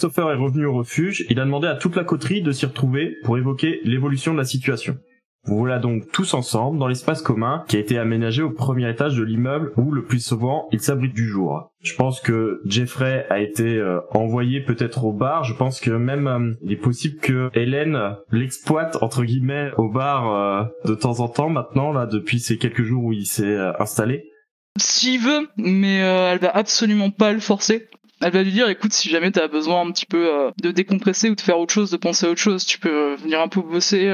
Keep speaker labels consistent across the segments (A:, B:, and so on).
A: Christopher est revenu au refuge, il a demandé à toute la coterie de s'y retrouver pour évoquer l'évolution de la situation. Voilà donc tous ensemble dans l'espace commun qui a été aménagé au premier étage de l'immeuble où le plus souvent il s'abrite du jour. Je pense que Jeffrey a été euh, envoyé peut-être au bar. Je pense que même euh, il est possible que Hélène l'exploite entre guillemets au bar euh, de temps en temps maintenant là depuis ces quelques jours où il s'est installé.
B: S'il veut, mais elle va absolument pas le forcer. Elle va lui dire, écoute, si jamais t'as besoin un petit peu de décompresser ou de faire autre chose, de penser à autre chose, tu peux venir un peu bosser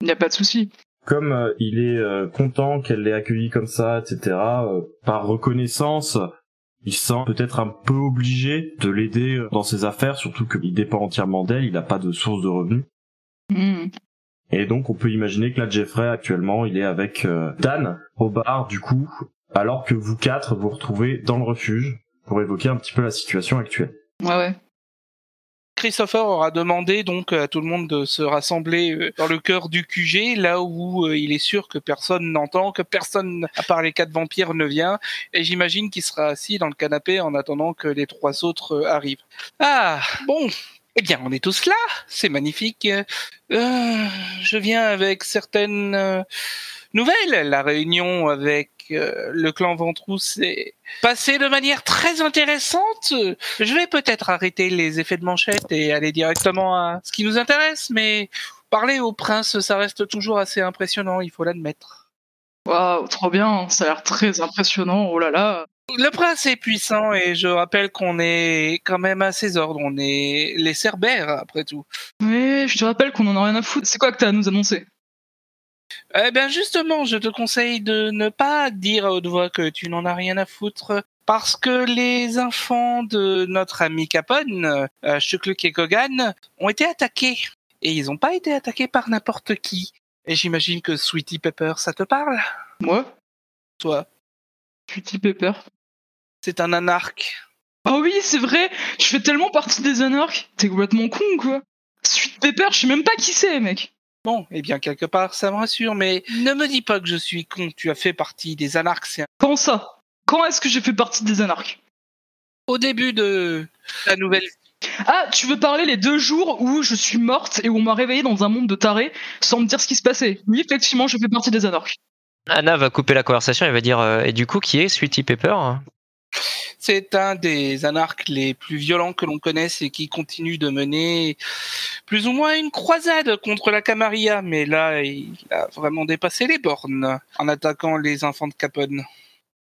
B: il n'y a pas de souci.
A: Comme euh, il est euh, content qu'elle l'ait accueilli comme ça, etc., euh, par reconnaissance, il se sent peut-être un peu obligé de l'aider dans ses affaires, surtout qu'il dépend entièrement d'elle, il n'a pas de source de revenus.
B: Hmm.
A: Et donc on peut imaginer que là Jeffrey actuellement il est avec Dan au bar du coup, alors que vous quatre vous retrouvez dans le refuge pour évoquer un petit peu la situation actuelle.
B: Ouais ouais.
C: Christopher aura demandé donc à tout le monde de se rassembler euh, dans le cœur du QG, là où euh, il est sûr que personne n'entend, que personne à part les quatre vampires ne vient, et j'imagine qu'il sera assis dans le canapé en attendant que les trois autres euh, arrivent. Ah, bon, eh bien, on est tous là, c'est magnifique. je viens avec certaines nouvelles. La réunion avec le clan Ventrou s'est passée de manière très intéressante. Je vais peut-être arrêter les effets de manchette et aller directement à ce qui nous intéresse, mais parler au prince, ça reste toujours assez impressionnant, il faut l'admettre.
B: Waouh, trop bien, ça a l'air très impressionnant, oh là là.
C: Le prince est puissant et je rappelle qu'on est quand même à ses ordres, on est les cerbères après tout.
B: Oui, je te rappelle qu'on en a rien à foutre. C'est quoi que t'as à nous annoncer?
C: Eh bien justement, je te conseille de ne pas dire à haute voix que tu n'en as rien à foutre. Parce que les enfants de notre ami Capone, euh, et Kogan, ont été attaqués. Et ils n'ont pas été attaqués par n'importe qui. Et j'imagine que Sweetie Pepper, ça te parle?
B: Moi?
C: Toi?
B: Sweetie Pepper
C: C'est un anarque.
B: Oh oui, c'est vrai Je fais tellement partie des anarques T'es complètement con, quoi Sweetie Pepper, je sais même pas qui c'est, mec
C: Bon, eh bien, quelque part, ça me rassure, mais ne me dis pas que je suis con, tu as fait partie des anarques, c'est...
B: Quand ça? Quand est-ce que j'ai fait partie des anarques?
C: Au début de la nouvelle...
B: Ah, tu veux parler les deux jours où je suis morte et où on m'a réveillée dans un monde de tarés sans me dire ce qui se passait? Oui, effectivement, je fais partie des anarques.
D: Anna va couper la conversation et va dire euh, Et du coup, qui est Sweetie Pepper?
C: C'est un des anarques les plus violents que l'on connaisse et qui continue de mener plus ou moins une croisade contre la Camarilla. Mais là, il a vraiment dépassé les bornes en attaquant les enfants de Capone.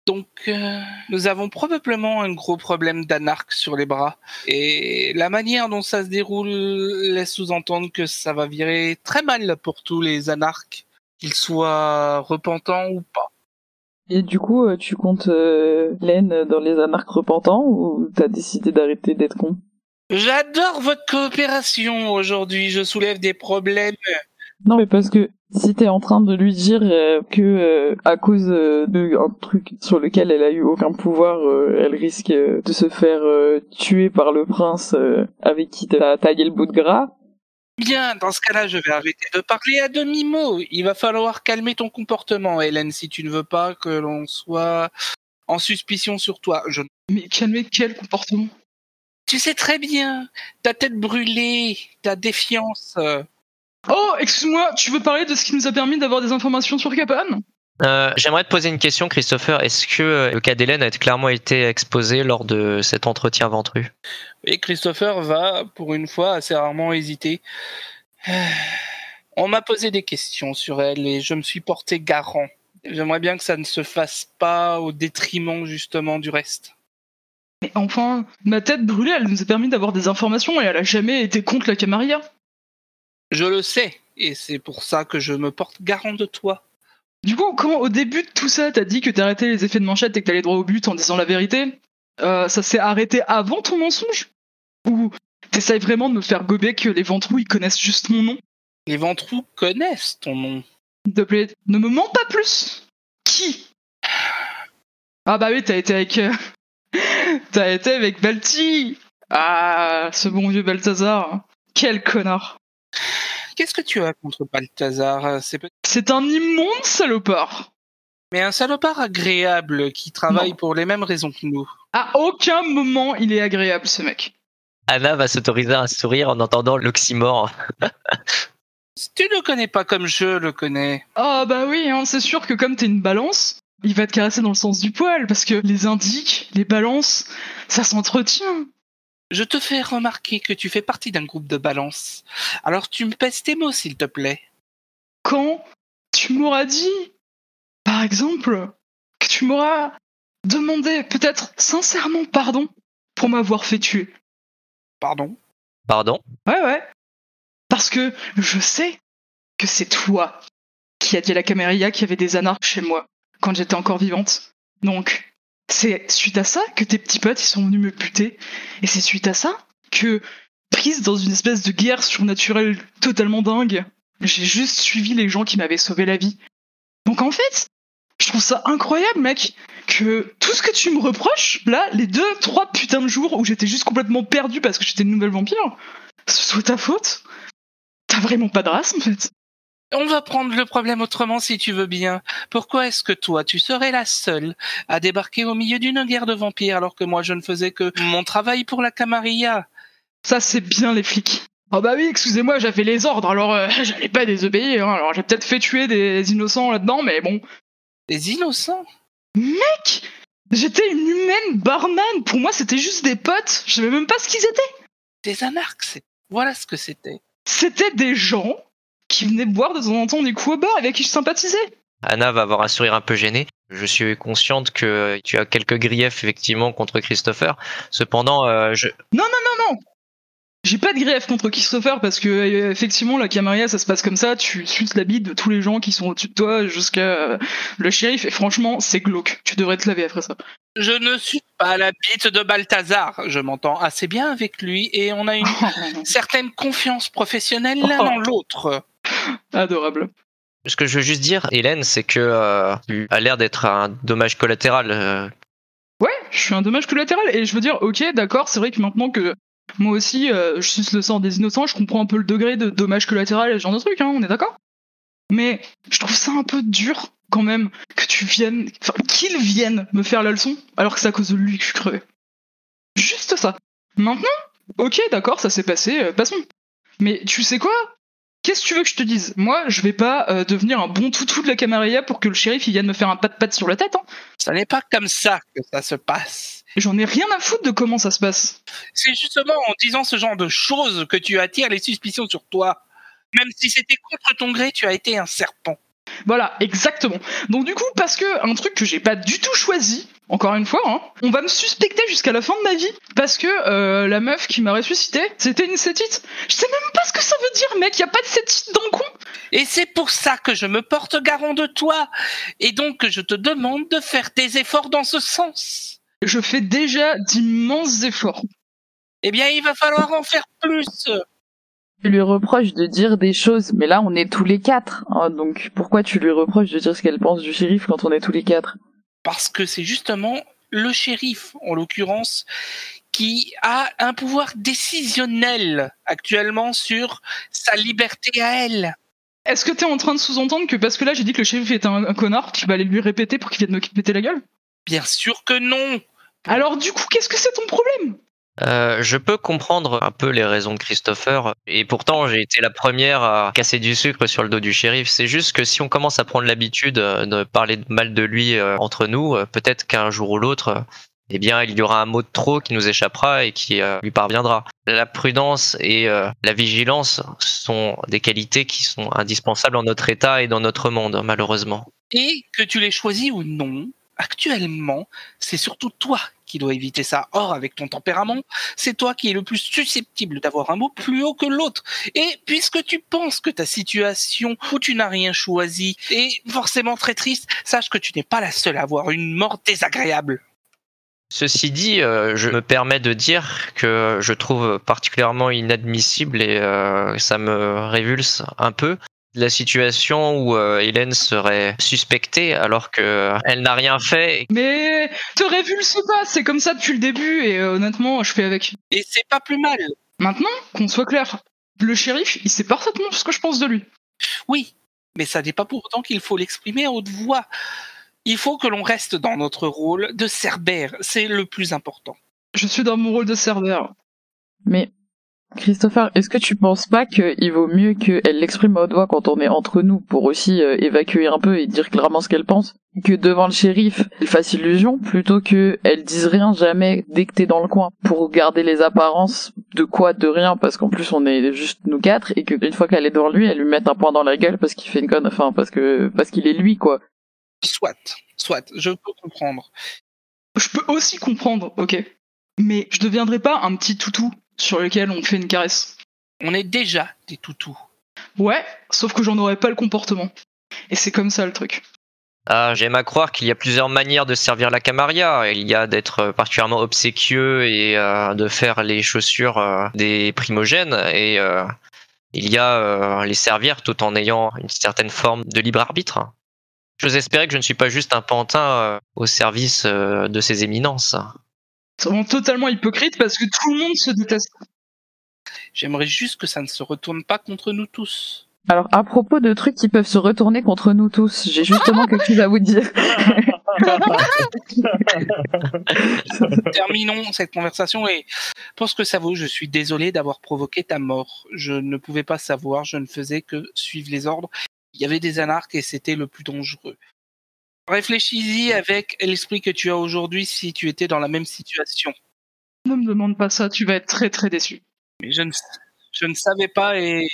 C: Donc, euh, nous avons probablement un gros problème d'anarque sur les bras. Et la manière dont ça se déroule laisse sous-entendre que ça va virer très mal pour tous les anarques, qu'ils soient repentants ou pas.
B: Et du coup, euh, tu comptes euh, Laine dans les anarques repentants ou t'as décidé d'arrêter d'être con?
C: J'adore votre coopération aujourd'hui, je soulève des problèmes.
B: Non mais parce que si t'es en train de lui dire euh, que à cause de un truc sur lequel elle a eu aucun pouvoir, elle risque de se faire tuer par le prince avec qui t'as taillé le bout de gras,
C: Bien, dans ce cas-là, je vais arrêter de parler à demi-mot. Il va falloir calmer ton comportement, Hélène, si tu ne veux pas que l'on soit en suspicion sur toi. Je...
B: Mais calmer quel comportement?
C: Tu sais très bien, ta tête brûlée, ta défiance.
B: Oh, excuse-moi, tu veux parler de ce qui nous a permis d'avoir des informations sur Capone?
D: Euh, J'aimerais te poser une question, Christopher. Est-ce que euh, le cas d'Hélène a clairement été exposé lors de cet entretien ventru
C: Et Christopher va, pour une fois, assez rarement hésiter. On m'a posé des questions sur elle et je me suis porté garant J'aimerais bien que ça ne se fasse pas au détriment justement du reste.
E: Mais enfin, ma tête brûlée, elle nous a permis d'avoir des informations et elle a jamais été contre la Camarilla.
C: Je le sais, et c'est pour ça que je me porte garant de toi.
E: Du coup, quand au début de tout ça, t'as dit que t'arrêtais les effets de manchette et que t'allais droit au but en disant la vérité, euh, ça s'est arrêté avant ton mensonge? Ou t'essayes vraiment de me faire gober que les ventrous ils connaissent juste mon nom?
C: Les ventrous connaissent ton nom.
E: S'il te plaît, ne me mens pas plus! Qui? Ah bah oui, t'as été avec... euh, t'as été avec Balti! Ah, ce bon vieux Balthazar. Quel connard
C: Qu'est-ce que tu as contre Balthazar C'est peut-
E: C'est un immonde salopard
C: mais un salopard agréable qui travaille
E: Non.
C: pour les mêmes raisons que nous.
E: À aucun moment il est agréable ce mec.
D: Anna va s'autoriser un sourire en entendant l'oxymore.
C: Tu le connais pas comme je le connais.
E: Ah bah oui, hein, c'est sûr que comme t'es une balance, il va te caresser dans le sens du poil, parce que les indiques, les balances, ça s'entretient.
C: Je te fais remarquer que tu fais partie d'un groupe de balance. Alors tu me pèses tes mots, s'il te plaît.
E: Quand tu m'auras dit, par exemple, que tu m'auras demandé peut-être sincèrement pardon pour m'avoir fait tuer.
C: Pardon?
D: Pardon?
E: Ouais, ouais. Parce que je sais que c'est toi qui as dit à la Camarilla qu'il y avait des anarches chez moi quand j'étais encore vivante. Donc, c'est suite à ça que tes petits potes ils sont venus me buter. Et c'est suite à ça que, prise dans une espèce de guerre surnaturelle totalement dingue, j'ai juste suivi les gens qui m'avaient sauvé la vie. Donc en fait, je trouve ça incroyable, mec, que tout ce que tu me reproches, là, les deux, trois putains de jours où j'étais juste complètement perdu parce que j'étais une nouvelle vampire, ce soit ta faute. T'as vraiment pas de race, en fait.
C: On va prendre le problème autrement si tu veux bien. Pourquoi est-ce que toi, tu serais la seule à débarquer au milieu d'une guerre de vampires alors que moi je ne faisais que mon travail pour la Camarilla?
E: Ça, c'est bien les flics. Oh bah oui, excusez-moi, j'avais les ordres, alors euh, j'allais pas désobéir. Hein. Alors j'ai peut-être fait tuer des innocents là-dedans, mais bon.
C: Des innocents?
E: Mec J'étais une humaine barman, pour moi c'était juste des potes, je savais même pas ce qu'ils étaient.
C: Des anarques, c'est... Voilà ce que c'était.
E: C'était des gens qui venaient boire de temps en temps des coups au bar avec qui je sympathisais.
D: Anna va avoir un sourire un peu gêné. Je suis consciente que tu as quelques griefs effectivement contre Christopher. Cependant, euh, je...
E: J'ai pas de grief contre Christopher parce que euh, effectivement la Camarilla ça se passe comme ça, tu suces la bite de tous les gens qui sont au-dessus de toi jusqu'à euh, le shérif et franchement c'est glauque. Tu devrais te laver après ça.
C: Je ne suis pas la bite de Balthazar. Je m'entends assez bien avec lui et on a une certaine confiance professionnelle l'un
E: Oh.
C: dans l'autre.
E: Adorable.
D: ce que je veux juste dire, Hélène, c'est que euh, tu as l'air d'être un dommage collatéral. euh,
E: Ouais, je suis un dommage collatéral et je veux dire ok d'accord c'est vrai que maintenant que moi aussi euh, je suce le sang des innocents, je comprends un peu le degré de dommage collatéral et ce genre de truc, hein, on est d'accord? Mais je trouve ça un peu dur quand même que tu viennes, enfin qu'il vienne me faire la leçon alors que c'est à cause de lui que je suis crevé. Juste ça. Maintenant, ok d'accord ça s'est passé, euh, passons. Mais tu sais quoi? Qu'est-ce que tu veux que je te dise? Moi, je vais pas euh, devenir un bon toutou de la Camarilla pour que le shérif il vienne me faire un pat pat sur la tête. Hein.
C: Ce n'est pas comme ça que ça se passe.
E: J'en ai rien à foutre de comment ça se passe.
C: C'est justement en disant ce genre de choses que tu attires les suspicions sur toi. Même si c'était contre ton gré, tu as été un serpent.
E: Voilà, exactement. Donc du coup, parce que un truc que j'ai pas du tout choisi, encore une fois, hein, on va me suspecter jusqu'à la fin de ma vie parce que euh, la meuf qui m'a ressuscité, c'était une cétite. Je sais même pas ce que ça veut dire, mec. Y a pas de cétite dans le con.
C: Et c'est pour ça que je me porte garant de toi. Et donc que je te demande de faire des efforts dans ce sens.
E: Je fais déjà d'immenses efforts.
C: Eh bien, il va falloir en faire plus.
B: Tu lui reproches de dire des choses, mais là on est tous les quatre. hein, donc pourquoi tu lui reproches de dire ce qu'elle pense du shérif quand on est tous les quatre?
C: Parce que c'est justement le shérif, en l'occurrence, qui a un pouvoir décisionnel actuellement sur sa liberté à elle.
E: Est-ce que t'es en train de sous-entendre que parce que là j'ai dit que le shérif était un, un connard, tu vas aller lui répéter pour qu'il vienne me péter la gueule?
C: Bien sûr que non.
E: Alors du coup, qu'est-ce que c'est ton problème?
D: Euh, je peux comprendre un peu les raisons de Christopher, et pourtant j'ai été la première à casser du sucre sur le dos du shérif. C'est juste que si on commence à prendre l'habitude euh, de parler mal de lui euh, entre nous, peut-être qu'un jour ou l'autre, eh bien, il y aura un mot de trop qui nous échappera et qui lui parviendra. La prudence et la vigilance sont des qualités qui sont indispensables en notre état et dans notre monde, malheureusement.
C: Et que tu l'aies choisi ou non, actuellement, c'est surtout toi qui dois éviter ça. Or, avec ton tempérament, c'est toi qui es le plus susceptible d'avoir un mot plus haut que l'autre. Et puisque tu penses que ta situation où tu n'as rien choisi est forcément très triste, sache que tu n'es pas la seule à avoir une mort désagréable.
D: Ceci dit, euh, je me permets de dire que je trouve particulièrement inadmissible et euh, ça me révulse un peu la situation où euh, Hélène serait suspectée alors qu'elle n'a rien fait.
E: Mais te révulse pas, c'est comme ça depuis le début et honnêtement, je fais avec.
C: Et c'est pas plus mal.
E: Maintenant, qu'on soit clair, le shérif, il sait parfaitement ce que je pense de lui.
C: Oui, mais ça n'est pas pour autant qu'il faut l'exprimer à haute voix. Il faut que l'on reste dans notre rôle de cerbère, c'est le plus important.
E: Je suis dans mon rôle de cerbère.
B: Mais Christopher, est-ce que tu penses pas qu'il vaut mieux qu'elle l'exprime à haute voix quand on est entre nous pour aussi euh, évacuer un peu et dire clairement ce qu'elle pense, que devant le shérif, elle fasse illusion plutôt qu'elle dise rien jamais dès que t'es dans le coin pour garder les apparences de quoi, de rien parce qu'en plus on est juste nous quatre et qu'une fois qu'elle est devant lui, elle lui mette un point dans la gueule parce qu'il fait une conne, enfin parce que parce qu'il est lui quoi.
C: Soit, soit, je peux comprendre.
E: Je peux aussi comprendre, ok. Mais je deviendrai pas un petit toutou sur lequel on fait une caresse.
C: On est déjà des toutous.
E: Ouais, sauf que j'en aurais pas le comportement. Et c'est comme ça le truc.
D: Ah, j'aime à croire qu'il y a plusieurs manières de servir la Camarilla. Il y a d'être particulièrement obséquieux et euh, de faire les chaussures euh, des primogènes. Et euh, il y a les servir tout en ayant une certaine forme de libre arbitre. J'ose espérer que je ne suis pas juste un pantin euh, au service euh, de ces éminences.
E: C'est totalement hypocrite parce que tout le monde se déteste.
C: J'aimerais juste que ça ne se retourne pas contre nous tous.
B: Alors, à propos de trucs qui peuvent se retourner contre nous tous, j'ai justement quelque chose à vous dire.
C: Terminons cette conversation et pour ce que ça vaut, je suis désolé d'avoir provoqué ta mort. Je ne pouvais pas savoir, je ne faisais que suivre les ordres il y avait des anarques et c'était le plus dangereux. Réfléchis-y avec l'esprit que tu as aujourd'hui si tu étais dans la même situation.
E: Ne me demande pas ça, tu vas être très très déçu.
C: Mais je ne, je ne savais pas et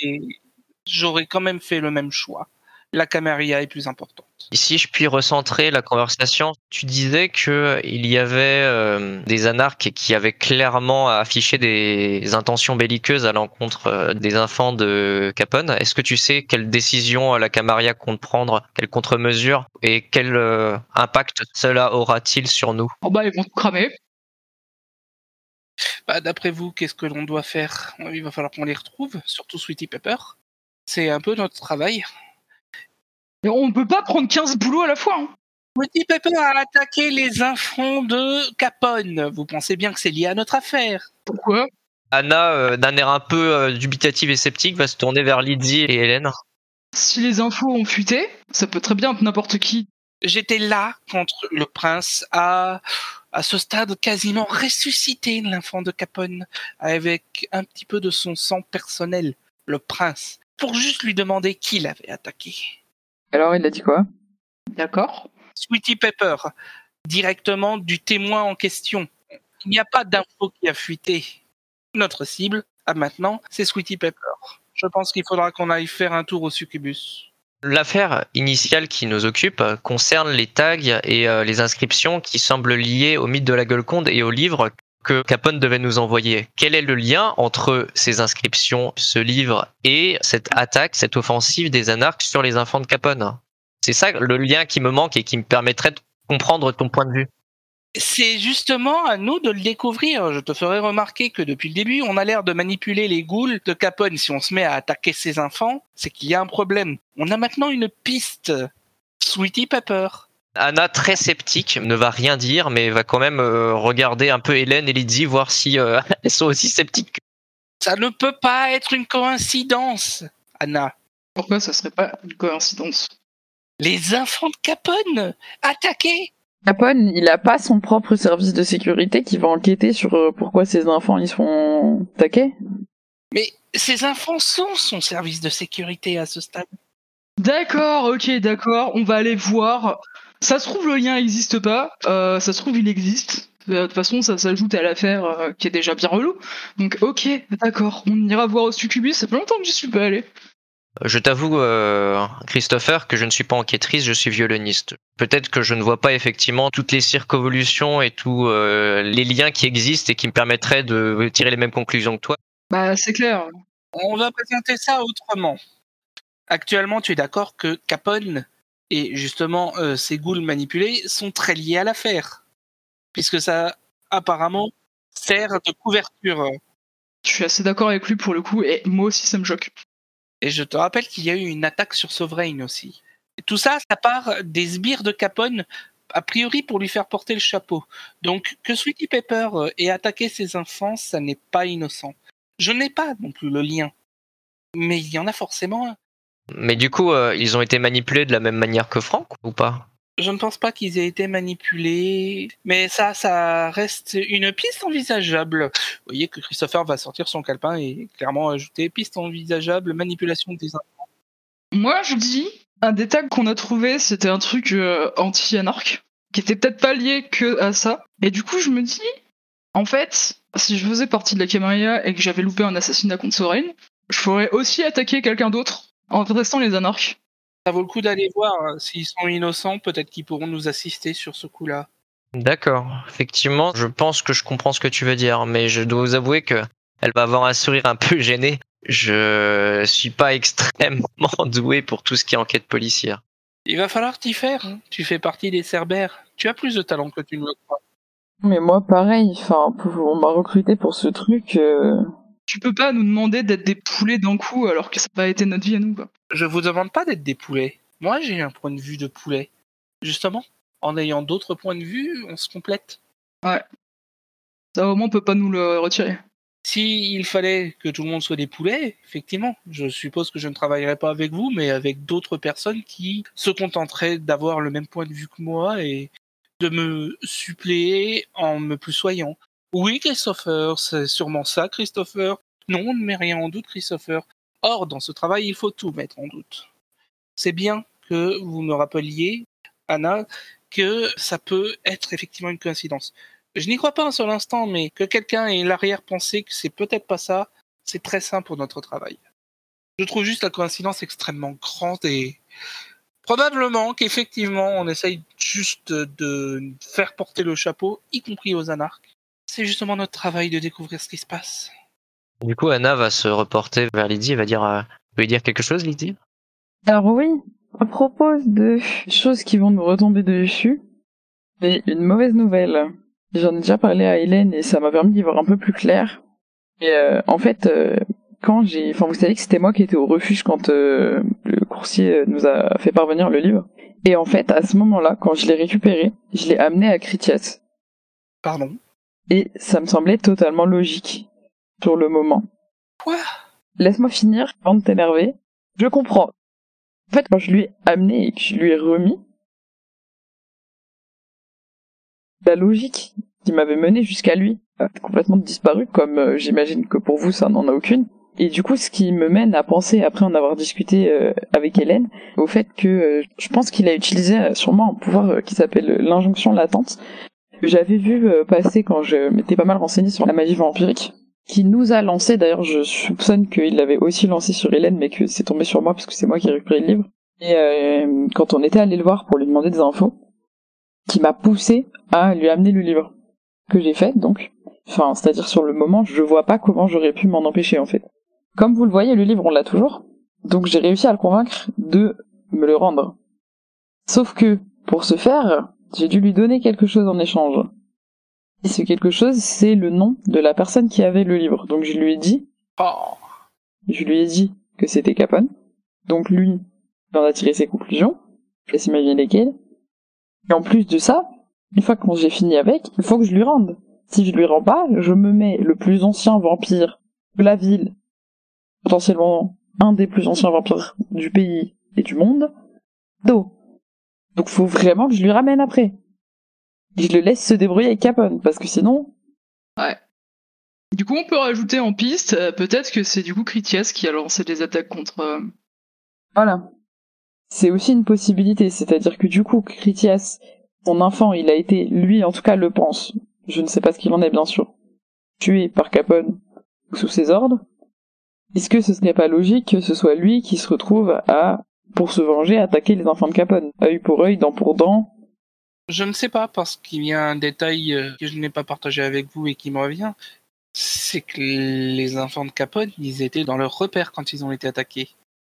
C: j'aurais quand même fait le même choix la caméria est plus importante.
D: Si je puis recentrer la conversation, tu disais que il y avait euh, des anarques qui avaient clairement affiché des intentions belliqueuses à l'encontre euh, des enfants de Capone. Est-ce que tu sais quelle décision la Camarilla compte prendre, quelle contre-mesure et quel euh, impact cela aura-t-il sur nous?
E: Oh bah ils vont cramer.
C: Bah, D'après vous, qu'est-ce que l'on doit faire? Il va falloir qu'on les retrouve, surtout Sweetie Pepper. C'est un peu notre travail.
E: Mais on peut pas prendre 15 boulots à la fois. Hein.
C: Petit Pepper a attaqué les enfants de Capone. Vous pensez bien que c'est lié à notre affaire.
E: Pourquoi?
D: Anna, euh, d'un air un peu euh, dubitatif et sceptique, va se tourner vers Lydie et Hélène.
E: Si les infos ont fuité, ça peut très bien être n'importe qui.
C: J'étais là quand le prince a, à ce stade, quasiment ressuscité l'enfant de Capone avec un petit peu de son sang personnel, le prince, pour juste lui demander qui l'avait attaqué.
B: Alors, il a dit quoi?
E: D'accord.
C: Sweetie Pepper, directement du témoin en question. Il n'y a pas d'info qui a fuité. Notre cible, à maintenant, c'est Sweetie Pepper. Je pense qu'il faudra qu'on aille faire un tour au succubus.
D: L'affaire initiale qui nous occupe concerne les tags et euh, les inscriptions qui semblent liées au mythe de la Gueuleconde et au livre que Capone devait nous envoyer. Quel est le lien entre ces inscriptions, ce livre et cette attaque, cette offensive des anarques sur les enfants de Capone? C'est ça le lien qui me manque et qui me permettrait de comprendre ton point de vue.
C: C'est justement à nous de le découvrir. Je te ferai remarquer que depuis le début, on a l'air de manipuler les ghouls de Capone. Si on se met à attaquer ses enfants, c'est qu'il y a un problème. On a maintenant une piste. Sweetie Pepper.
D: Anna, très sceptique, ne va rien dire, mais va quand même euh, regarder un peu Hélène et Lydie, voir si euh, elles sont aussi sceptiques.
C: Ça ne peut pas être une coïncidence, Anna.
E: Pourquoi ça serait pas une coïncidence?
C: Les enfants de Capone attaqués
B: Capone, il a pas son propre service de sécurité qui va enquêter sur euh, pourquoi ses enfants ils sont attaqués?
C: Mais ces enfants sont son service de sécurité à ce stade.
E: D'accord, ok, d'accord. On va aller voir Ça se trouve, le lien n'existe pas. Euh, ça se trouve, il existe. De toute façon, ça s'ajoute à l'affaire euh, qui est déjà bien relou. Donc, ok, d'accord. On ira voir au succubus. Ça fait longtemps que j'y suis pas allé.
D: Je t'avoue, euh, Christopher, que je ne suis pas enquêtrice, je suis violoniste. Peut-être que je ne vois pas effectivement toutes les circonvolutions et tous euh, les liens qui existent et qui me permettraient de tirer les mêmes conclusions que toi.
E: Bah, c'est clair.
C: On va présenter ça autrement. Actuellement, tu es d'accord que Capone et justement euh, ces ghouls manipulés sont très liés à l'affaire, puisque ça apparemment sert de couverture.
E: Je suis assez d'accord avec lui pour le coup, et moi aussi ça me choque.
C: Et je te rappelle qu'il y a eu une attaque sur Sovereign aussi. Et tout ça, ça part des sbires de Capone, a priori pour lui faire porter le chapeau. Donc que Sweetie Pepper euh, ait attaqué ses enfants, ça n'est pas innocent. Je n'ai pas non plus le lien. Mais il y en a forcément un.
D: Mais du coup, euh, ils ont été manipulés de la même manière que Franck ou pas?
C: Je ne pense pas qu'ils aient été manipulés, mais ça, ça reste une piste envisageable. Vous voyez que Christopher va sortir son calepin et clairement ajouter piste envisageable, manipulation des enfants.
E: Moi, je dis, un des tags qu'on a trouvé, c'était un truc euh, anti-anarque, qui était peut-être pas lié que à ça. Et du coup, je me dis, en fait, si je faisais partie de la Camarilla et que j'avais loupé un assassinat contre Soren, je pourrais aussi attaquer quelqu'un d'autre en restant les anarches.
C: Ça vaut le coup d'aller voir hein. s'ils sont innocents, peut-être qu'ils pourront nous assister sur ce coup-là.
D: D'accord. Effectivement, je pense que je comprends ce que tu veux dire, mais je dois vous avouer que elle va avoir un sourire un peu gêné. Je suis pas extrêmement doué pour tout ce qui est enquête policière.
C: Il va falloir t'y faire. hein. Tu fais partie des Cerbères. Tu as plus de talent que tu ne le crois.
B: Mais moi, pareil. Enfin, pour- on m'a recruté pour ce truc. euh,
E: Tu peux pas nous demander d'être des poulets d'un coup alors que ça n'a pas été notre vie à nous. Quoi.
C: Je vous demande pas d'être des poulets. Moi, j'ai un point de vue de poulet. Justement, en ayant d'autres points de vue, on se complète.
E: Ça au moins on peut pas nous le retirer.
C: S'il fallait que tout le monde soit des poulets, effectivement, je suppose que je ne travaillerais pas avec vous, mais avec d'autres personnes qui se contenteraient d'avoir le même point de vue que moi et de me suppléer en me plus soyant. Oui, Christopher, c'est sûrement ça, Christopher. Non, on ne met rien en doute, Christopher. Or, dans ce travail, il faut tout mettre en doute. C'est bien que vous me rappeliez, Anna, que ça peut être effectivement une coïncidence. Je n'y crois pas un seul instant, mais que quelqu'un ait l'arrière-pensée que c'est peut-être pas ça, c'est très sain pour notre travail. Je trouve juste la coïncidence extrêmement grande et probablement qu'effectivement on essaye juste de faire porter le chapeau, y compris aux anarques. C'est justement notre travail de découvrir ce qui se passe.
D: Du coup, Anna va se reporter vers Lydie et va dire, euh, vous voulez dire quelque chose, Lydie?
B: Alors oui, à propos de choses qui vont nous retomber dessus, mais une mauvaise nouvelle. J'en ai déjà parlé à Hélène et ça m'a permis d'y voir un peu plus clair. Et euh, en fait, euh, quand j'ai, enfin vous savez que c'était moi qui étais au refuge quand euh, le coursier nous a fait parvenir le livre. Et en fait, à ce moment-là, quand je l'ai récupéré, je l'ai amené à Critias.
C: Pardon?
B: Et ça me semblait totalement logique sur le moment.
C: Quoi?
B: Laisse-moi finir avant de t'énerver. Je comprends. En fait, quand je lui ai amené et que je lui ai remis, la logique qui m'avait mené jusqu'à lui a complètement disparu, comme euh, j'imagine que pour vous ça n'en a aucune. Et du coup, ce qui me mène à penser, après en avoir discuté euh, avec Hélène, au fait que euh, je pense qu'il a utilisé sûrement un pouvoir qui s'appelle l'injonction latente, j'avais vu euh, passer quand je m'étais pas mal renseigné sur la magie vampirique, qui nous a lancé, d'ailleurs je soupçonne qu'il l'avait aussi lancé sur Hélène, mais que c'est tombé sur moi parce que c'est moi qui ai récupéré le livre. Et euh, quand on était allé le voir pour lui demander des infos, qui m'a poussé à lui amener le livre que j'ai fait donc. Enfin, c'est-à-dire sur le moment, je vois pas comment j'aurais pu m'en empêcher en fait. Comme vous le voyez, le livre on l'a toujours, donc j'ai réussi à le convaincre de me le rendre. Sauf que pour ce faire, j'ai dû lui donner quelque chose en échange. Et ce quelque chose, c'est le nom de la personne qui avait le livre. Donc je lui ai dit,
C: Oh
B: je lui ai dit que c'était Capone. Donc lui, il en a tiré ses conclusions. Je laisse imaginer lesquelles. Et en plus de ça, une fois que j'ai fini avec, il faut que je lui rende. Si je lui rends pas, je me mets le plus ancien vampire de la ville, potentiellement un des plus anciens vampires du pays et du monde, dos. Donc faut vraiment que je lui ramène après. Et je le laisse se débrouiller avec Capone, parce que sinon,
E: Du coup, on peut rajouter en piste, euh, peut-être que c'est du coup Critias qui a lancé des attaques contre. euh,
B: voilà. c'est aussi une possibilité. C'est-à-dire que du coup, Critias, son enfant, il a été, lui en tout cas le pense, je ne sais pas ce qu'il en est bien sûr, tué par Capone ou sous ses ordres. Est-ce que ce serait pas logique que ce soit lui qui se retrouve à, pour se venger, attaquer les enfants de Capone œil pour œil, dent pour dent
C: Je ne sais pas, parce qu'il y a un détail euh, que je n'ai pas partagé avec vous et qui me revient. C'est que les enfants de Capone, ils étaient dans leur repère quand ils ont été attaqués.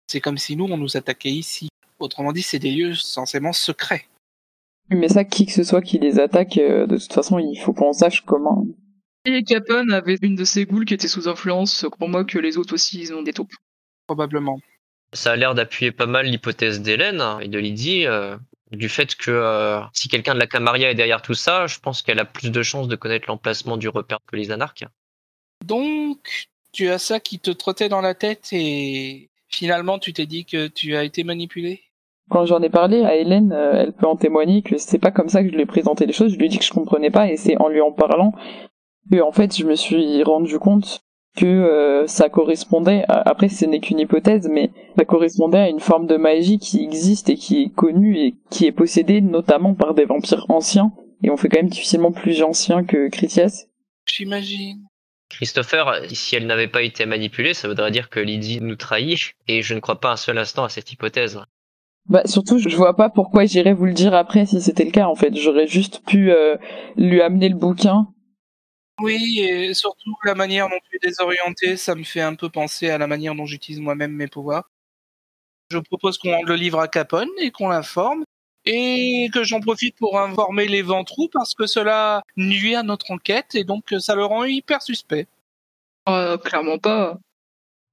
C: C'est comme si nous, on nous attaquait ici. Autrement dit, c'est des lieux censément secrets.
B: Mais ça, qui que ce soit qui les attaque, euh, de toute façon, il faut qu'on sache comment.
E: Et Capone avait une de ses goules qui était sous influence, pour moi que les autres aussi, ils ont des taupes.
C: Probablement.
D: Ça a l'air d'appuyer pas mal l'hypothèse d'Hélène et de Lydie, euh, du fait que euh, si quelqu'un de la Camarilla est derrière tout ça, je pense qu'elle a plus de chances de connaître l'emplacement du repère que les anarches.
C: Donc, tu as ça qui te trottait dans la tête et finalement, tu t'es dit que tu as été manipulé?
B: Quand j'en ai parlé à Hélène, euh, elle peut en témoigner que c'est pas comme ça que je lui ai présenté les choses. Je lui ai dit que je comprenais pas et c'est en lui en parlant que en fait je me suis rendu compte que euh, ça correspondait. à- Après, ce n'est qu'une hypothèse, mais ça correspondait à une forme de magie qui existe et qui est connue et qui est possédée notamment par des vampires anciens. Et on fait quand même difficilement plus anciens que Critias.
C: J'imagine.
D: Christopher, si elle n'avait pas été manipulée, ça voudrait dire que Lydie nous trahit, et je ne crois pas un seul instant à cette hypothèse.
B: Bah surtout, je vois pas pourquoi j'irais vous le dire après si c'était le cas. En fait, j'aurais juste pu euh, lui amener le bouquin.
C: Oui, et surtout la manière dont tu es désorienté, ça me fait un peu penser à la manière dont j'utilise moi-même mes pouvoirs. Je propose qu'on rende le livre à Capone et qu'on l'informe, et que j'en profite pour informer les ventrous parce que cela nuit à notre enquête et donc ça le rend hyper suspect.
E: Euh, clairement pas.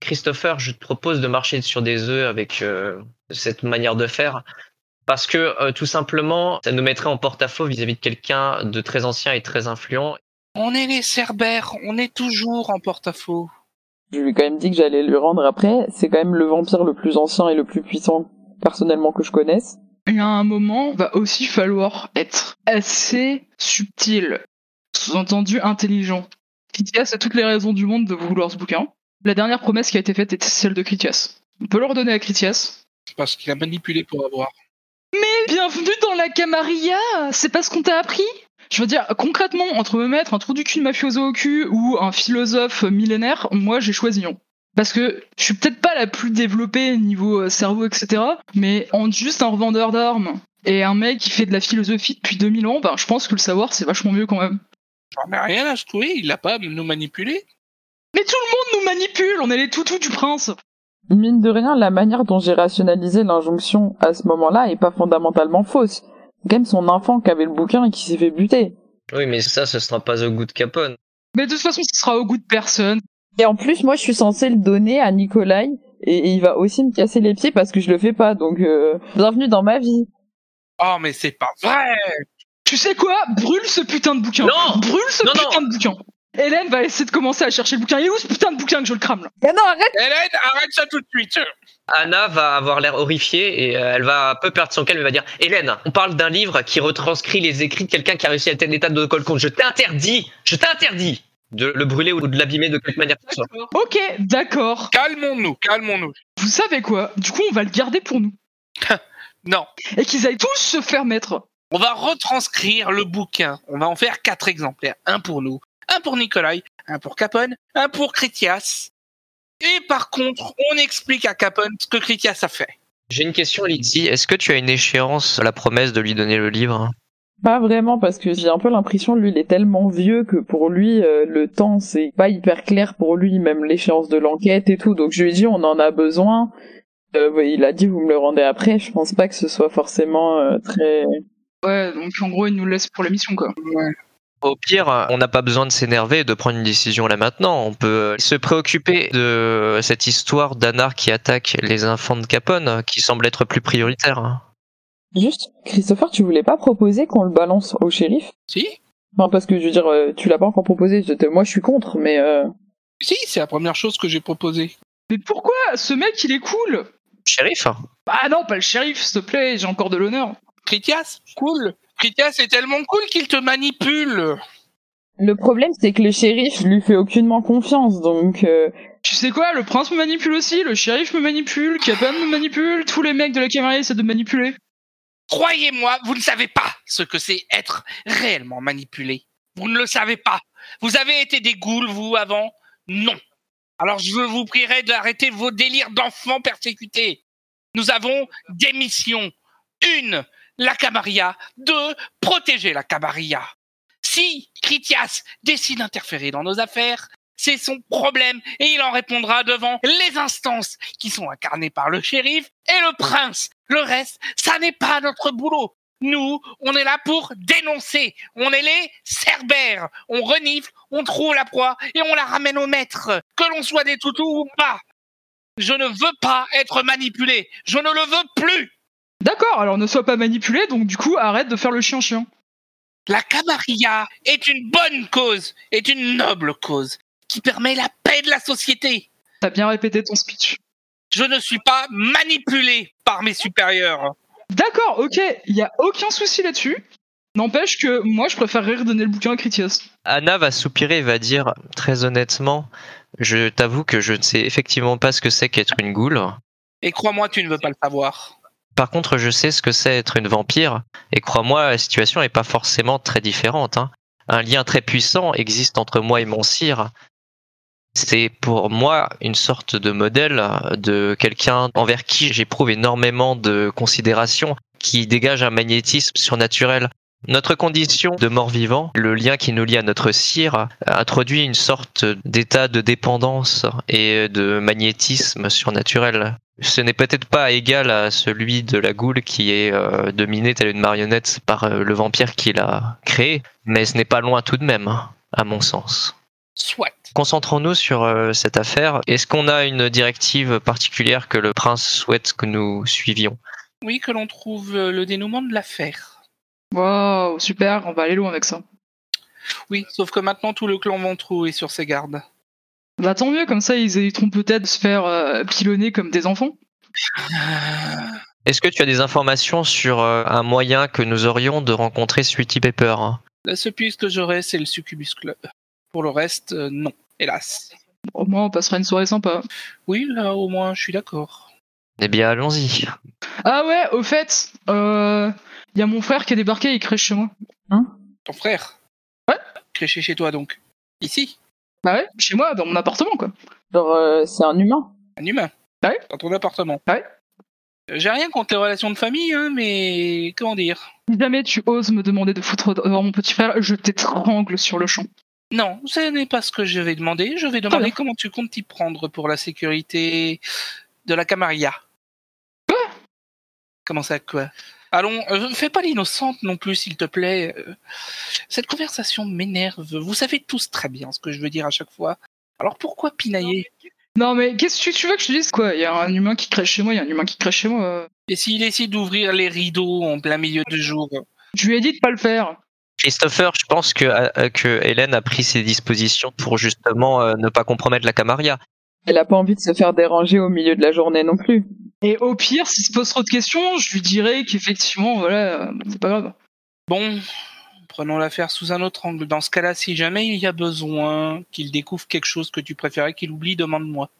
D: Christopher, je te propose de marcher sur des œufs avec euh, cette manière de faire. Parce que euh, tout simplement, ça nous mettrait en porte-à-faux vis-à-vis de quelqu'un de très ancien et très influent.
C: On est les cerbères, on est toujours en porte-à-faux.
B: Je lui ai quand même dit que j'allais lui rendre après. C'est quand même le vampire le plus ancien et le plus puissant personnellement que je connaisse.
E: Il y a un moment, va aussi falloir être assez subtil, sous-entendu intelligent. Critias a toutes les raisons du monde de vouloir ce bouquin. La dernière promesse qui a été faite était celle de Critias. On peut le redonner à Critias.
C: Parce qu'il a manipulé pour avoir.
E: Mais bienvenue dans la Camarilla C'est pas ce qu'on t'a appris? Je veux dire, concrètement, entre me mettre un trou du cul de mafioso au cul ou un philosophe millénaire, moi j'ai choisi non. Parce que je suis peut-être pas la plus développée niveau euh, cerveau, etc. Mais en juste un revendeur d'armes et un mec qui fait de la philosophie depuis 2000 ans, ben je pense que le savoir c'est vachement mieux quand même.
C: J'en ai rien à secouer, il a pas à nous manipuler.
E: Mais tout le monde nous manipule, on est les toutous du prince.
B: Mine de rien, la manière dont j'ai rationalisé l'injonction à ce moment-là est pas fondamentalement fausse. C'est quand même son enfant qui avait le bouquin et qui s'est fait buter.
D: Oui, mais ça, ce sera pas au goût de Capone.
E: Mais de toute façon, ce sera au goût de personne.
B: Et en plus, moi, je suis censée le donner à Nikolai et, il va aussi me casser les pieds parce que je le fais pas. Donc, euh, bienvenue dans ma vie.
C: Oh, mais c'est pas vrai
E: Tu sais quoi? Brûle ce putain de bouquin.
D: Non
E: Brûle ce
D: Non,
E: putain de bouquin. Hélène va essayer de commencer à chercher le bouquin. Il est où ce putain de bouquin que je le crame là?
B: Mais non, arrête
C: Hélène, arrête ça tout de suite
D: Anna va avoir l'air horrifiée et euh, elle va un peu perdre son calme et va dire Hélène, on parle d'un livre qui retranscrit les écrits de quelqu'un qui a réussi à tel état de colconte. Je t'interdis, je t'interdis de le brûler ou de l'abîmer de quelque manière que ce soit.
E: Ok, d'accord.
C: Calmons-nous, calmons-nous.
E: Vous savez quoi? Du coup, on va le garder pour nous.
C: Non,
E: Et qu'ils aillent tous se faire mettre.
C: on va retranscrire le bouquin. On va en faire quatre exemplaires. Un pour nous, un pour Nikolai, un pour Capone, un pour Critias. Et par contre, on explique à Capone ce que Critias a fait.
D: J'ai une question, Lydie. Est-ce que tu as une échéance à la promesse de lui donner le livre?
B: Pas vraiment, parce que j'ai un peu l'impression, lui, il est tellement vieux que pour lui, euh, le temps, c'est pas hyper clair pour lui, même l'échéance de l'enquête et tout. Donc je lui ai dit, on en a besoin. Euh, ouais, il a dit, vous me le rendez après. Je pense pas que ce soit forcément euh, très...
E: Ouais, donc en gros, ils nous le laissent pour la mission, quoi.
D: Au pire, on n'a pas besoin de s'énerver et de prendre une décision là maintenant. On peut se préoccuper de cette histoire d'Anar qui attaque les enfants de Capone, qui semble être plus prioritaire.
B: Juste, Christopher, tu voulais pas proposer qu'on le balance au shérif?
C: Si
B: Enfin, parce que je veux dire, euh, tu l'as pas encore proposé. Moi, je suis contre, mais... Euh...
C: Si, c'est la première chose que j'ai proposée.
E: Mais pourquoi? Ce mec, il est cool
D: Shérif
E: Bah non, pas le shérif, s'il te plaît, j'ai encore de l'honneur.
C: Critias, cool. Critias est tellement cool qu'il te manipule.
B: Le problème, c'est que le shérif lui fait aucunement confiance, donc euh,
E: Tu sais quoi, le prince me manipule aussi, le shérif me manipule, Capone me manipule, tous les mecs de la caméra essaient de me manipuler.
C: Croyez-moi, vous ne savez pas ce que c'est être réellement manipulé. Vous ne le savez pas. Vous avez été des ghouls, vous, avant? Non. Alors je vous prierai d'arrêter vos délires d'enfants persécutés. Nous avons des missions. Une, la Camarilla. Deux, protéger la Camarilla. Si Critias décide d'interférer dans nos affaires, c'est son problème et il en répondra devant les instances qui sont incarnées par le shérif et le prince. Le reste, ça n'est pas notre boulot. Nous, on est là pour dénoncer. On est les cerbères. On renifle, on trouve la proie et on la ramène au maître. Que l'on soit des toutous ou pas. Je ne veux pas être manipulé. Je ne le veux plus.
E: D'accord, alors ne sois pas manipulé, donc du coup arrête de faire le chien-chien.
C: La Camarilla est une bonne cause, est une noble cause qui permet la paix de la société.
E: T'as bien répété ton speech.
C: Je ne suis pas manipulé par mes supérieurs.
E: D'accord, ok, il y a aucun souci là-dessus. N'empêche que moi, je préférerais redonner le bouquin à Critias.
D: Anna va soupirer et va dire très honnêtement Je t'avoue que je ne sais effectivement pas ce que c'est qu'être une goule.
C: Et crois-moi, tu ne veux pas le savoir.
D: Par contre, je sais ce que c'est être une vampire. Et crois-moi, la situation n'est pas forcément très différente. hein. Un lien très puissant existe entre moi et mon sire. C'est pour moi une sorte de modèle de quelqu'un envers qui j'éprouve énormément de considération, qui dégage un magnétisme surnaturel. Notre condition de mort-vivant, le lien qui nous lie à notre cire, introduit une sorte d'état de dépendance et de magnétisme surnaturel. Ce n'est peut-être pas égal à celui de la goule qui est euh, dominée telle une marionnette par euh, le vampire qui l'a créé, mais ce n'est pas loin tout de même, à mon sens.
C: Soit.
D: Concentrons-nous sur euh, cette affaire. Est-ce qu'on a une directive particulière que le prince souhaite que nous suivions?
C: Oui, que l'on trouve le dénouement de l'affaire.
E: Waouh, super, on va aller loin avec ça.
C: Oui, sauf que maintenant tout le clan Ventrou est sur ses gardes.
E: Bah tant mieux, comme ça ils éviteront peut-être de se faire euh, pilonner comme des enfants.
D: Est-ce que tu as des informations sur euh, un moyen que nous aurions de rencontrer Sweetie Pepper hein?
C: La seule piste que j'aurai, c'est le Succubus Club. Pour le reste, euh, non, hélas.
E: Au moins on passera une soirée sympa.
C: Oui, là au moins, je suis d'accord.
D: Eh bien, allons-y.
E: Ah ouais, au fait, euh, y a mon frère qui a débarqué, il crèche chez moi.
C: Ton frère
E: Ouais.
C: Créché chez toi donc. Ici,
E: Bah ouais, chez moi, dans mon appartement quoi.
B: Genre, euh, c'est un humain.
C: un humain.
E: Ouais.
C: Dans ton appartement.
E: Ouais.
C: Euh, J'ai rien contre les relations de famille, hein, mais comment dire
E: Si jamais tu oses me demander de foutre devant mon petit frère, je t'étrangle sur le champ.
C: Non, ce n'est pas ce que je vais demander. Je vais demander comment tu comptes t'y prendre pour la sécurité de la Camarilla.
E: Quoi?
C: Comment ça, quoi? Allons, euh, fais pas l'innocente non plus, s'il te plaît. Euh, Cette conversation m'énerve. Vous savez tous très bien ce que je veux dire à chaque fois. Alors pourquoi pinailler?
E: Non mais qu'est-ce que tu veux que je te dise quoi? Y a un humain qui crèche chez moi, y a un humain qui crèche chez moi.
C: Et s'il décide d'ouvrir les rideaux en plein milieu du jour?
E: Je lui ai dit de pas le faire.
D: Christopher, je pense que, euh, que Hélène a pris ses dispositions pour justement euh, ne pas compromettre la Camarilla.
B: Elle a pas envie de se faire déranger au milieu de la journée non plus.
E: Et au pire, s'il se pose trop de questions, je lui dirai qu'effectivement, voilà, euh, c'est pas grave.
C: Bon, prenons l'affaire sous un autre angle. Dans ce cas-là, si jamais il y a besoin qu'il découvre quelque chose que tu préférais qu'il oublie, demande-moi.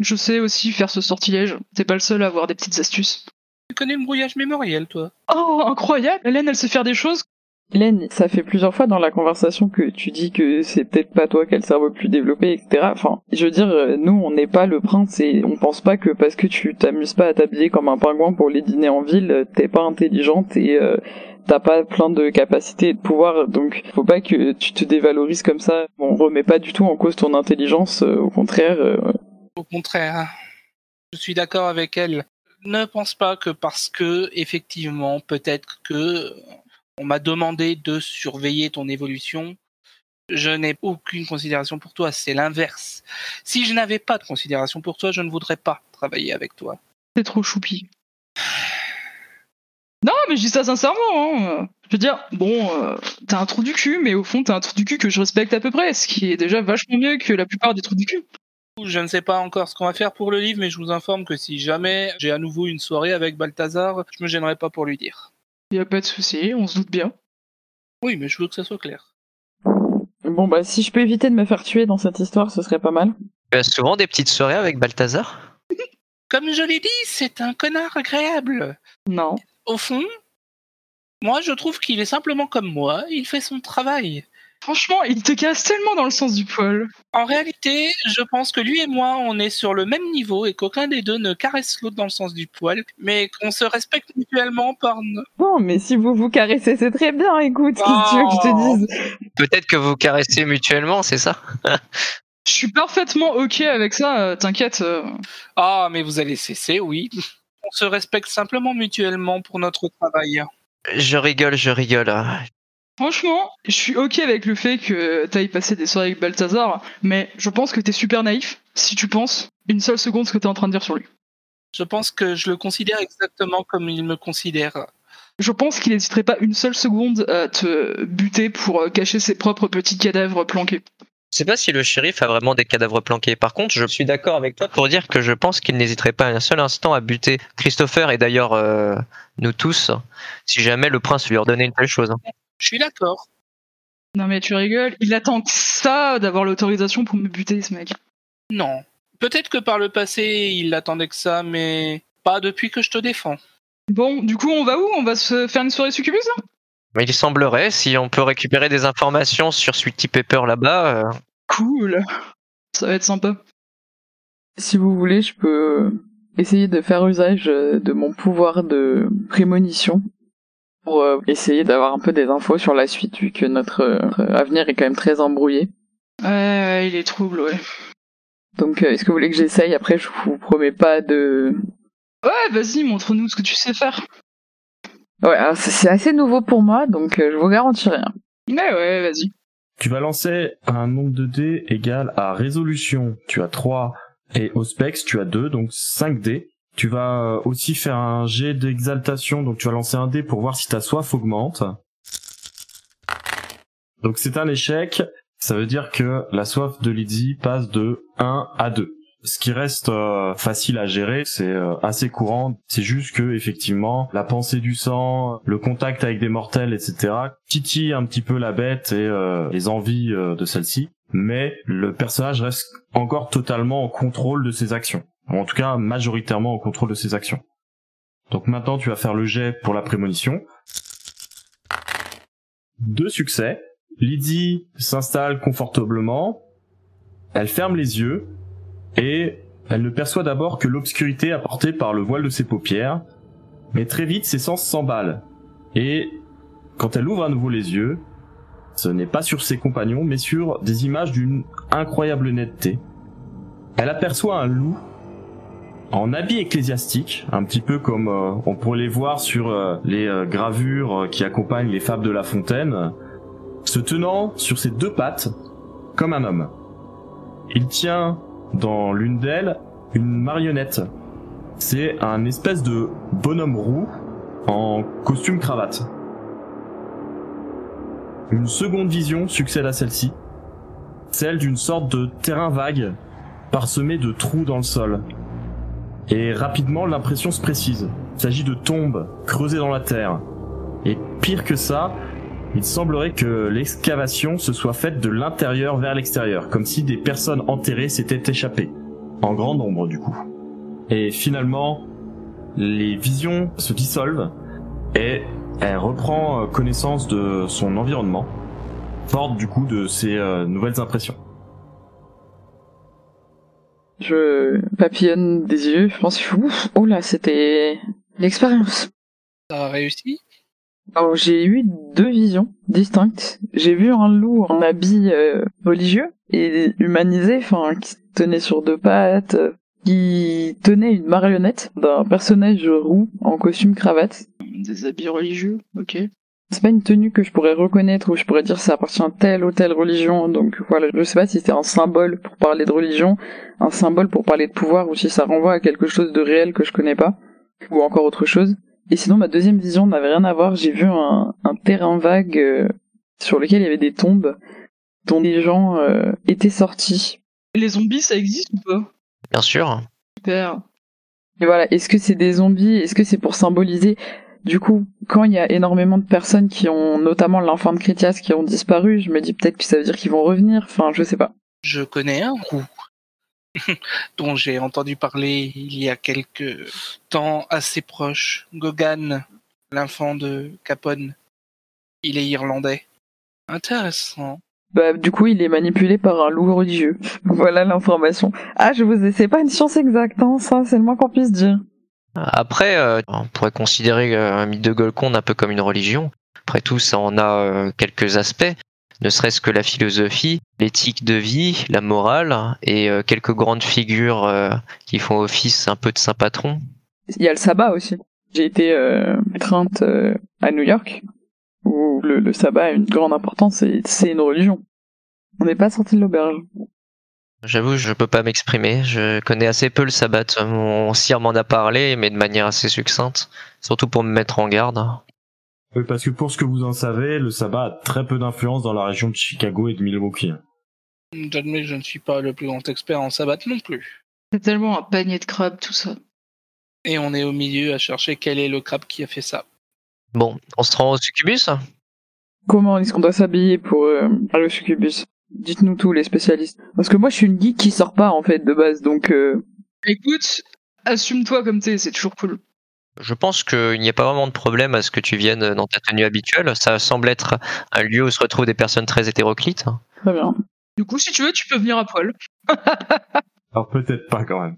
E: Je sais aussi faire ce sortilège. T'es pas le seul à avoir des petites astuces.
C: Tu connais le brouillage mémoriel, toi?
E: Oh, incroyable Hélène, elle sait faire des choses.
B: Hélène, ça fait plusieurs fois dans la conversation que tu dis que c'est peut-être pas toi qui as le cerveau plus développé, etc. Enfin, je veux dire, euh, nous, on n'est pas le prince et on pense pas que parce que tu t'amuses pas à t'habiller comme un pingouin pour les dîners en ville, euh, t'es pas intelligente et euh, t'as pas plein de capacités et de pouvoir. Donc, faut pas que tu te dévalorises comme ça. On remet pas du tout en cause ton intelligence, au contraire.
C: Au contraire, je suis d'accord avec elle. Ne pense pas que parce que, effectivement, peut-être que on m'a demandé de surveiller ton évolution, je n'ai aucune considération pour toi. C'est l'inverse. Si je n'avais pas de considération pour toi, je ne voudrais pas travailler avec toi.
E: T'es trop choupi. Non, mais je dis ça sincèrement. Hein. Je veux dire, bon, euh, t'as un trou du cul, mais au fond, t'as un trou du cul que je respecte à peu près, ce qui est déjà vachement mieux que la plupart des trous du cul.
C: Je ne sais pas encore ce qu'on va faire pour le livre, mais je vous informe que si jamais j'ai à nouveau une soirée avec Balthazar, je me gênerai pas pour lui dire.
E: Y a pas de souci, on se doute bien.
C: Oui, mais je veux que ça soit clair.
B: Bon, bah, si je peux éviter de me faire tuer dans cette histoire, ce serait pas mal.
D: Tu as souvent des petites soirées avec Balthazar?
C: Comme je l'ai dit, c'est un connard agréable.
B: Non.
C: Au fond, moi je trouve qu'il est simplement comme moi, il fait son travail.
E: Franchement, il te casse tellement dans le sens du poil.
C: En réalité, je pense que lui et moi, on est sur le même niveau et qu'aucun des deux ne caresse l'autre dans le sens du poil, mais qu'on se respecte mutuellement par... no-
B: Non, mais si vous vous caressez, c'est très bien, écoute, qu'est-ce que tu veux que je te dise
D: Peut-être que vous caressez mutuellement, c'est ça?
E: Je suis parfaitement ok avec ça, euh, t'inquiète. euh.
C: Ah, mais vous allez cesser, oui. On se respecte simplement mutuellement pour notre travail.
D: Je rigole, je rigole.
E: Franchement, je suis ok avec le fait que t'ailles passer des soirées avec Balthazar, mais je pense que t'es super naïf si tu penses une seule seconde ce que t'es en train de dire sur lui.
C: Je pense que je le considère exactement comme il me considère.
E: Je pense qu'il n'hésiterait pas une seule seconde à te buter pour euh, cacher ses propres petits cadavres planqués.
D: Je sais pas si le shérif a vraiment des cadavres planqués. Par contre, je suis d'accord avec toi pour dire que je pense qu'il n'hésiterait pas un seul instant à buter Christopher et d'ailleurs euh, nous tous, si jamais le prince lui ordonnait une telle chose.
C: Je suis d'accord.
E: Non mais tu rigoles, il attend que ça d'avoir l'autorisation pour me buter ce mec.
C: Non. Peut-être que par le passé, il attendait que ça, mais pas depuis que je te défends.
E: Bon, du coup on va où? On va se faire une soirée succubus là
D: Mais il semblerait, si on peut récupérer des informations sur Sweetie Pepper là-bas, euh,
E: Cool. Ça va être sympa.
B: Si vous voulez, je peux essayer de faire usage de mon pouvoir de prémonition pour euh, essayer d'avoir un peu des infos sur la suite, vu que notre euh, avenir est quand même très embrouillé.
E: Ouais, ouais, il est trouble, ouais.
B: Donc, euh, est-ce que vous voulez que j'essaye? Après, je vous promets pas de...
E: Ouais, vas-y, montre-nous ce que tu sais faire.
B: Ouais, alors c'est- assez nouveau pour moi, donc euh, je vous garantis rien.
E: Ouais, ouais, vas-y.
A: Tu vas lancer un nombre de dés égal à résolution. Tu as 3 et Auspex, tu as 2, donc 5 dés. Tu vas euh, aussi faire un jet d'exaltation, donc tu vas lancer un dé pour voir si ta soif augmente. Donc c'est un échec, ça veut dire que la soif de Lydie passe de 1 à 2. Ce qui reste euh, facile à gérer, c'est euh, assez courant. C'est juste que effectivement, la pensée du sang, le contact avec des mortels, etc., titille un petit peu la bête et les envies de celle-ci. Mais le personnage reste encore totalement en contrôle de ses actions. Ou en tout cas, majoritairement en contrôle de ses actions. Donc maintenant, tu vas faire le jet pour la prémonition. Deux succès. Lydie s'installe confortablement. Elle ferme les yeux et elle ne perçoit d'abord que l'obscurité apportée par le voile de ses paupières, mais très vite ses sens s'emballent. Et quand elle ouvre à nouveau les yeux, ce n'est pas sur ses compagnons, mais sur des images d'une incroyable netteté. Elle aperçoit un loup en habit ecclésiastique, un petit peu comme euh, on pourrait les voir sur euh, les euh, gravures qui accompagnent les fables de La Fontaine, se tenant sur ses deux pattes comme un homme. Il tient dans l'une d'elles une marionnette. C'est un espèce de bonhomme roux en costume cravate. Une seconde vision succède à celle-ci, celle d'une sorte de terrain vague parsemé de trous dans le sol. Et rapidement l'impression se précise. Il s'agit de tombes creusées dans la terre. Et pire que ça, il semblerait que l'excavation se soit faite de l'intérieur vers l'extérieur, comme si des personnes enterrées s'étaient échappées. En grand nombre, du coup. Et finalement, les visions se dissolvent et elle reprend connaissance de son environnement, forte du coup de ses euh, nouvelles impressions.
B: Je papillonne des yeux, je pense, ouf, oh là, c'était l'expérience.
C: Ça a réussi?
B: Alors j'ai eu deux visions distinctes. J'ai vu un loup en habit euh, religieux et humanisé, enfin qui tenait sur deux pattes, euh, qui tenait une marionnette d'un personnage roux en costume cravate.
E: Des habits religieux, ok.
B: C'est pas une tenue que je pourrais reconnaître ou je pourrais dire ça appartient à telle ou telle religion. Donc voilà, je sais pas si c'était un symbole pour parler de religion, un symbole pour parler de pouvoir ou si ça renvoie à quelque chose de réel que je connais pas ou encore autre chose. Et sinon, ma deuxième vision n'avait rien à voir. J'ai vu un, un terrain vague euh, sur lequel il y avait des tombes dont des gens euh, étaient sortis.
E: Les zombies, ça existe ou pas?
D: Bien sûr.
E: Super.
B: Et voilà, est-ce que c'est des zombies? Est-ce que c'est pour symboliser Du coup, quand il y a énormément de personnes qui ont, notamment l'enfant de Critias, qui ont disparu, je me dis peut-être que ça veut dire qu'ils vont revenir. Enfin, je sais pas.
C: Je connais un coup. dont j'ai entendu parler il y a quelques temps assez proche. Gogan, l'enfant de Capone. Il est irlandais. Intéressant.
B: Bah, du coup, il est manipulé par un loup religieux. Voilà l'information. Ah, je vous ai... C'est pas une science exacte, hein, ça, c'est le moins qu'on puisse dire.
D: Après, euh, on pourrait considérer euh, un mythe de Golconde un peu comme une religion. Après tout, ça en a euh, quelques aspects, ne serait-ce que la philosophie, l'éthique de vie, la morale et quelques grandes figures qui font office un peu de saint patron.
B: Il y a le sabbat aussi. J'ai été euh, euh, à New York, où le, le sabbat a une grande importance et c'est une religion. On n'est pas sorti de l'auberge.
D: J'avoue, je peux pas m'exprimer. Je connais assez peu le sabbat. Mon sire m'en a parlé, mais de manière assez succincte, surtout pour me mettre en garde.
A: Oui, parce que pour ce que vous en savez, le sabbat a très peu d'influence dans la région de Chicago et de Milwaukee.
C: J'admets que je ne suis pas le plus grand expert en sabbat non plus.
E: C'est tellement un panier de crabes, tout ça.
C: Et on est au milieu à chercher quel est le crabe qui a fait ça.
D: Bon, on se rend au succubus?
B: Comment est-ce qu'on doit s'habiller pour euh, aller au succubus? Dites-nous tout, les spécialistes. Parce que moi, je suis une geek qui sort pas, en fait, de base, donc... Euh...
E: Écoute, assume-toi comme t'es, c'est toujours cool.
D: Je pense qu'il n'y a pas vraiment de problème à ce que tu viennes dans ta tenue habituelle. Ça semble être un lieu où se retrouvent des personnes très hétéroclites.
B: Très bien.
E: Du coup, si tu veux, tu peux venir à poil.
A: Alors peut-être pas quand même.